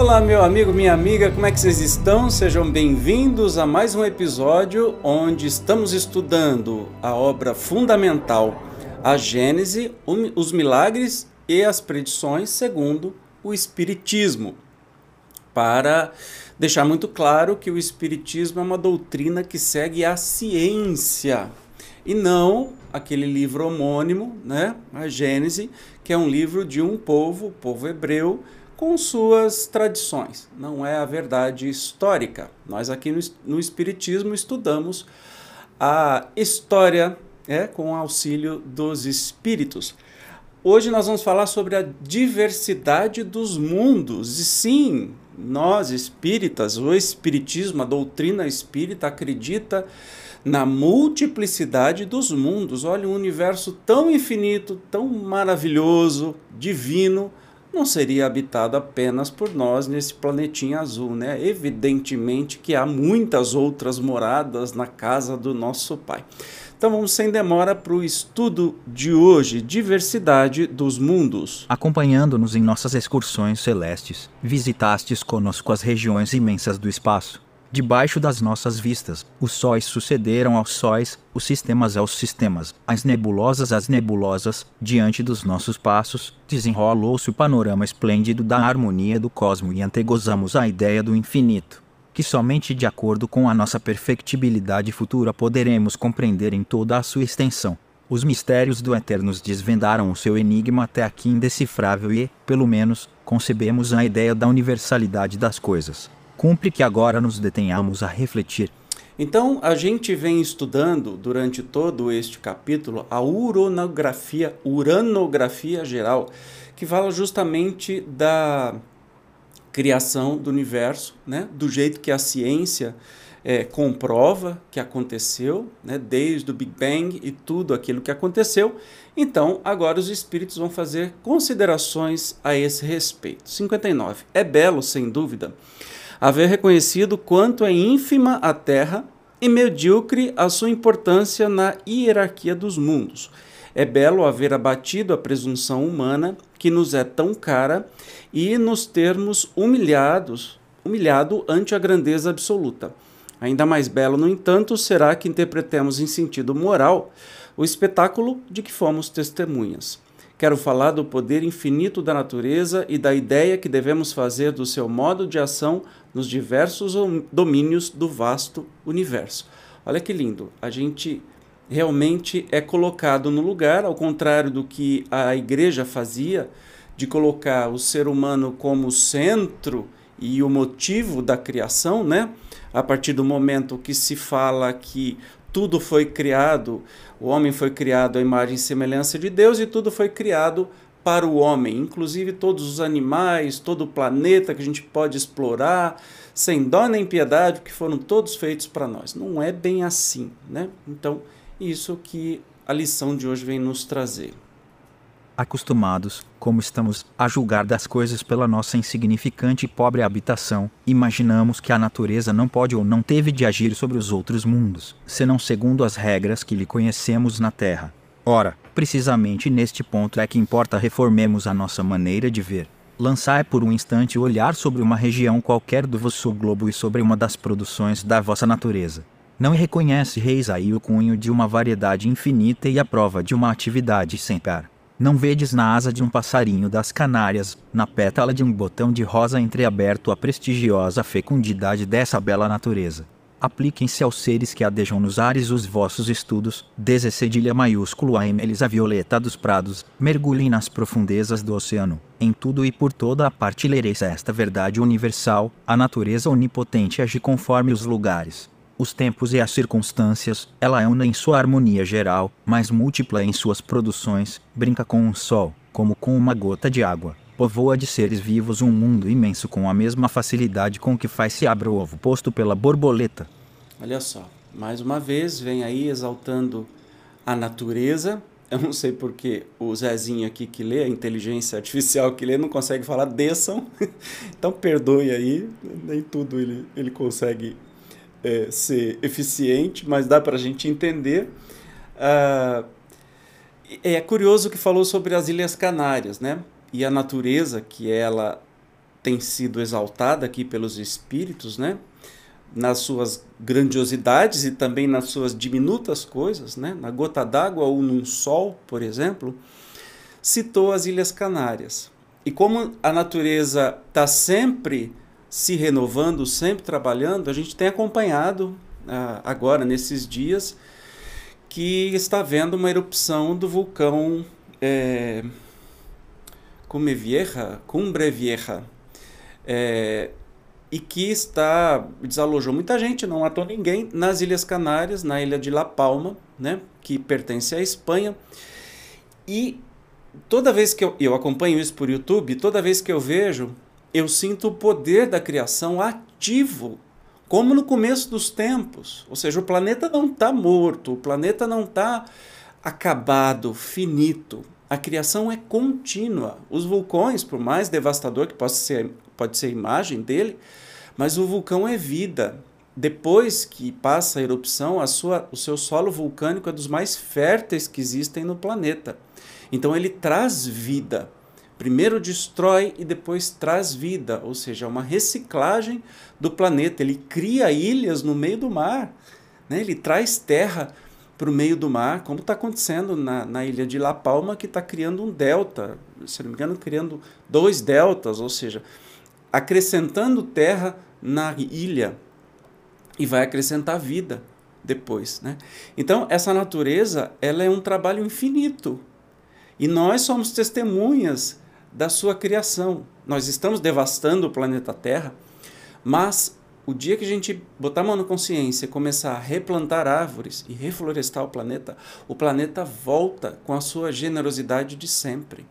Olá, meu amigo, minha amiga, como é que vocês estão? Sejam bem-vindos a mais um episódio onde estamos estudando a obra fundamental, a Gênese, os milagres e as predições segundo o Espiritismo. Para deixar muito claro que o Espiritismo é uma doutrina que segue a ciência e não aquele livro homônimo, né, a Gênese, que é um livro de um povo, o povo hebreu com suas tradições, não é a verdade histórica. Nós aqui no, no Espiritismo estudamos a história é, com auxílio dos espíritos. Hoje nós vamos falar sobre a diversidade dos mundos. E sim, nós espíritas, o espiritismo, a doutrina espírita acredita na multiplicidade dos mundos. Olha, um universo tão infinito, tão maravilhoso, divino, não seria habitado apenas por nós nesse planetinha azul, né? Evidentemente que há muitas outras moradas na casa do nosso Pai. Então vamos sem demora para o estudo de hoje, diversidade dos mundos. Acompanhando-nos em nossas excursões celestes, visitastes conosco as regiões imensas do espaço Debaixo das nossas vistas, os sóis sucederam aos sóis, os sistemas aos sistemas, as nebulosas às nebulosas, diante dos nossos passos, desenrolou-se o panorama esplêndido da harmonia do cosmo e antegozamos a ideia do infinito, que somente de acordo com a nossa perfectibilidade futura poderemos compreender em toda a sua extensão. Os mistérios do Eterno nos desvendaram o seu enigma até aqui indecifrável e, pelo menos, concebemos a ideia da universalidade das coisas cumpre que agora nos detenhamos a refletir. Então, a gente vem estudando durante todo este capítulo a uranografia, uranografia geral, que fala justamente da criação do universo, né? do jeito que a ciência é, comprova que aconteceu, né? desde o Big Bang e tudo aquilo que aconteceu. Então, agora os espíritos vão fazer considerações a esse respeito. 59. É belo, sem dúvida haver reconhecido quanto é ínfima a Terra e medíocre a sua importância na hierarquia dos mundos. É belo haver abatido a presunção humana que nos é tão cara e nos termos humilhados, humilhado ante a grandeza absoluta. Ainda mais belo, no entanto, será que interpretemos em sentido moral o espetáculo de que fomos testemunhas. Quero falar do poder infinito da natureza e da ideia que devemos fazer do seu modo de ação nos diversos domínios do vasto universo. Olha que lindo, a gente realmente é colocado no lugar, ao contrário do que a igreja fazia, de colocar o ser humano como centro e o motivo da criação, né? A partir do momento que se fala que tudo foi criado, o homem foi criado à imagem e semelhança de Deus e tudo foi criado para o homem, inclusive todos os animais, todo o planeta que a gente pode explorar, sem dó nem piedade, que foram todos feitos para nós. Não é bem assim, né? Então, isso que a lição de hoje vem nos trazer acostumados, como estamos, a julgar das coisas pela nossa insignificante e pobre habitação, imaginamos que a natureza não pode ou não teve de agir sobre os outros mundos, senão segundo as regras que lhe conhecemos na Terra. Ora, precisamente neste ponto é que importa reformemos a nossa maneira de ver. Lançai por um instante o olhar sobre uma região qualquer do vosso globo e sobre uma das produções da vossa natureza. Não reconhece reis aí o cunho de uma variedade infinita e a prova de uma atividade sem par. Não vedes na asa de um passarinho das Canárias, na pétala de um botão de rosa entreaberto a prestigiosa fecundidade dessa bela natureza. Apliquem-se aos seres que adejam nos ares os vossos estudos, DZ cedilha maiúsculo a eles a violeta dos prados, mergulhem nas profundezas do oceano. Em tudo e por toda a parte lereis esta verdade universal, a natureza onipotente age conforme os lugares, os tempos e as circunstâncias, ela é una em sua harmonia geral, mas múltipla em suas produções, brinca com o sol, como com uma gota de água, povoa de seres vivos um mundo imenso com a mesma facilidade com que faz se abra o ovo posto pela borboleta. Olha só, mais uma vez vem aí exaltando a natureza. Eu não sei porque o Zezinho aqui que lê, a inteligência artificial que lê, não consegue falar desçam. então perdoe aí, nem tudo ele, ele consegue é, ser eficiente, mas dá para a gente entender. Ah, é curioso que falou sobre as Ilhas Canárias, né? e a natureza que ela tem sido exaltada aqui pelos espíritos, né? nas suas grandiosidades e também nas suas diminutas coisas, né? na gota d'água ou num sol, por exemplo, citou as Ilhas Canárias. E como a natureza está sempre se renovando, sempre trabalhando, a gente tem acompanhado ah, agora, nesses dias, que está havendo uma erupção do vulcão. É, Cume Vieja, Cumbre Vieja, é, e que está desalojou muita gente, não matou ninguém nas Ilhas Canárias, na ilha de La Palma, né, que pertence à Espanha. E toda vez que eu, eu acompanho isso por YouTube, toda vez que eu vejo, eu sinto o poder da criação ativo, como no começo dos tempos. Ou seja, o planeta não está morto, o planeta não está acabado, finito. A criação é contínua. Os vulcões, por mais devastador que possa ser, pode ser a imagem dele, mas o vulcão é vida. Depois que passa a erupção, a sua, o seu solo vulcânico é dos mais férteis que existem no planeta. Então ele traz vida. Primeiro destrói e depois traz vida, ou seja, é uma reciclagem do planeta. Ele cria ilhas no meio do mar, né? ele traz terra para o meio do mar, como está acontecendo na, na ilha de La Palma, que está criando um delta, se não me engano, criando dois deltas, ou seja, acrescentando terra na ilha e vai acrescentar vida depois, né? Então essa natureza ela é um trabalho infinito e nós somos testemunhas da sua criação. Nós estamos devastando o planeta Terra, mas o dia que a gente botar a mão na consciência e começar a replantar árvores e reflorestar o planeta, o planeta volta com a sua generosidade de sempre.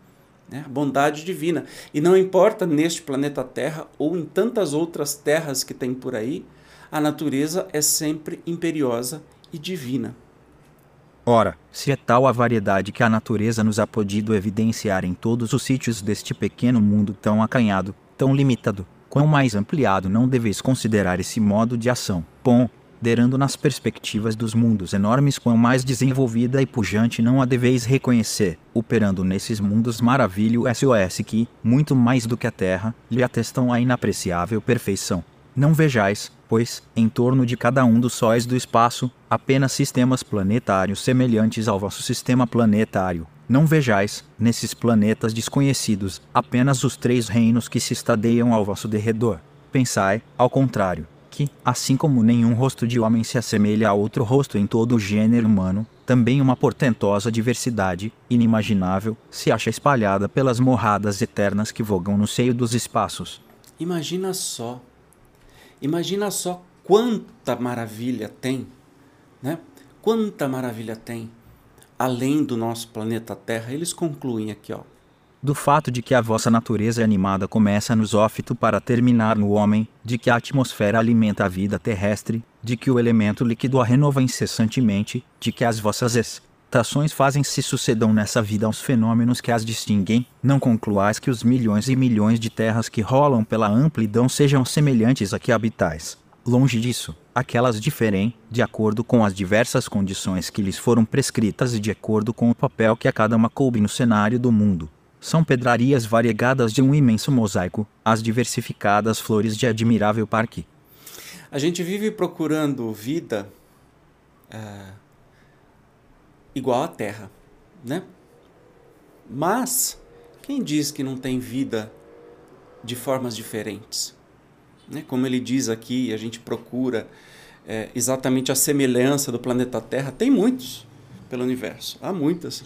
Né? A bondade divina. E não importa neste planeta Terra ou em tantas outras terras que tem por aí, a natureza é sempre imperiosa e divina. Ora, se é tal a variedade que a natureza nos ha podido evidenciar em todos os sítios deste pequeno mundo tão acanhado, tão limitado, Quão mais ampliado não deveis considerar esse modo de ação, ponderando nas perspectivas dos mundos enormes, quão mais desenvolvida e pujante não a deveis reconhecer, operando nesses mundos maravilho SOS que, muito mais do que a Terra, lhe atestam a inapreciável perfeição. Não vejais, pois, em torno de cada um dos sóis do espaço, apenas sistemas planetários semelhantes ao vosso sistema planetário, não vejais, nesses planetas desconhecidos, apenas os três reinos que se estadeiam ao vosso derredor. Pensai, ao contrário, que, assim como nenhum rosto de homem se assemelha a outro rosto em todo o gênero humano, também uma portentosa diversidade, inimaginável, se acha espalhada pelas morradas eternas que vogam no seio dos espaços. Imagina só. Imagina só quanta maravilha tem, né? Quanta maravilha tem além do nosso planeta Terra, eles concluem aqui, ó. Do fato de que a vossa natureza animada começa no zófito para terminar no homem, de que a atmosfera alimenta a vida terrestre, de que o elemento líquido a renova incessantemente, de que as vossas estações fazem se sucedam nessa vida aos fenômenos que as distinguem, não concluais que os milhões e milhões de terras que rolam pela amplidão sejam semelhantes a que habitais. Longe disso, aquelas diferem, de acordo com as diversas condições que lhes foram prescritas e de acordo com o papel que a cada uma coube no cenário do mundo. São pedrarias variegadas de um imenso mosaico, as diversificadas flores de admirável parque. A gente vive procurando vida é, igual à Terra, né? Mas quem diz que não tem vida de formas diferentes? Né? Como ele diz aqui, a gente procura é, exatamente a semelhança do planeta Terra. Tem muitos pelo universo, há muitas.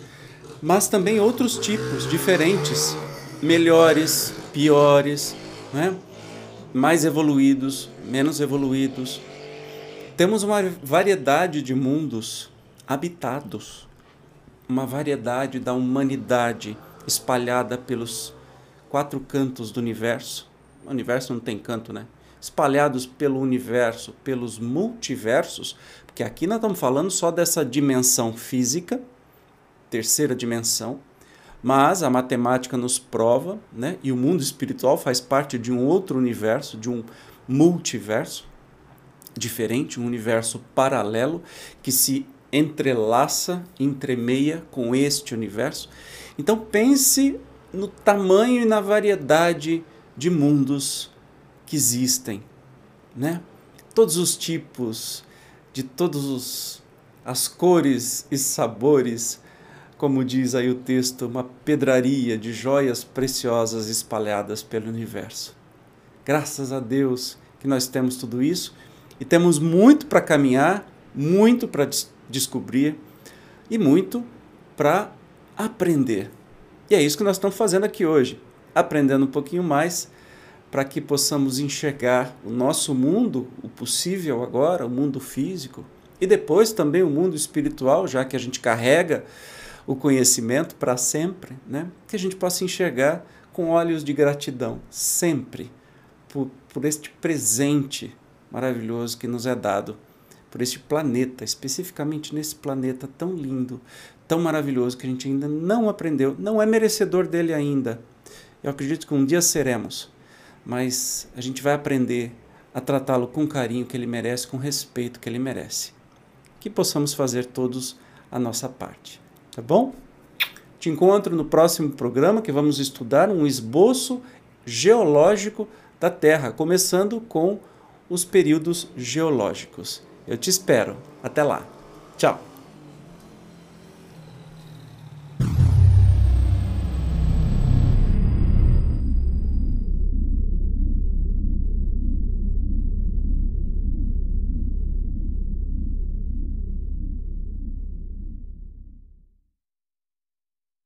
Mas também outros tipos diferentes, melhores, piores, né? mais evoluídos, menos evoluídos. Temos uma variedade de mundos habitados, uma variedade da humanidade espalhada pelos quatro cantos do universo. O universo não tem canto, né? Espalhados pelo universo, pelos multiversos, porque aqui nós estamos falando só dessa dimensão física, terceira dimensão, mas a matemática nos prova, né? E o mundo espiritual faz parte de um outro universo, de um multiverso diferente, um universo paralelo que se entrelaça, entremeia com este universo. Então pense no tamanho e na variedade de mundos que existem, né? Todos os tipos, de todos as cores e sabores, como diz aí o texto, uma pedraria de joias preciosas espalhadas pelo universo. Graças a Deus que nós temos tudo isso e temos muito para caminhar, muito para descobrir e muito para aprender. E é isso que nós estamos fazendo aqui hoje, aprendendo um pouquinho mais para que possamos enxergar o nosso mundo, o possível agora, o mundo físico, e depois também o mundo espiritual, já que a gente carrega o conhecimento para sempre, né? que a gente possa enxergar com olhos de gratidão, sempre, por, por este presente maravilhoso que nos é dado, por este planeta, especificamente nesse planeta tão lindo, tão maravilhoso que a gente ainda não aprendeu, não é merecedor dele ainda. Eu acredito que um dia seremos, mas a gente vai aprender a tratá-lo com carinho que ele merece, com respeito que ele merece. Que possamos fazer todos a nossa parte, tá bom? Te encontro no próximo programa que vamos estudar um esboço geológico da Terra, começando com os períodos geológicos. Eu te espero. Até lá. Tchau.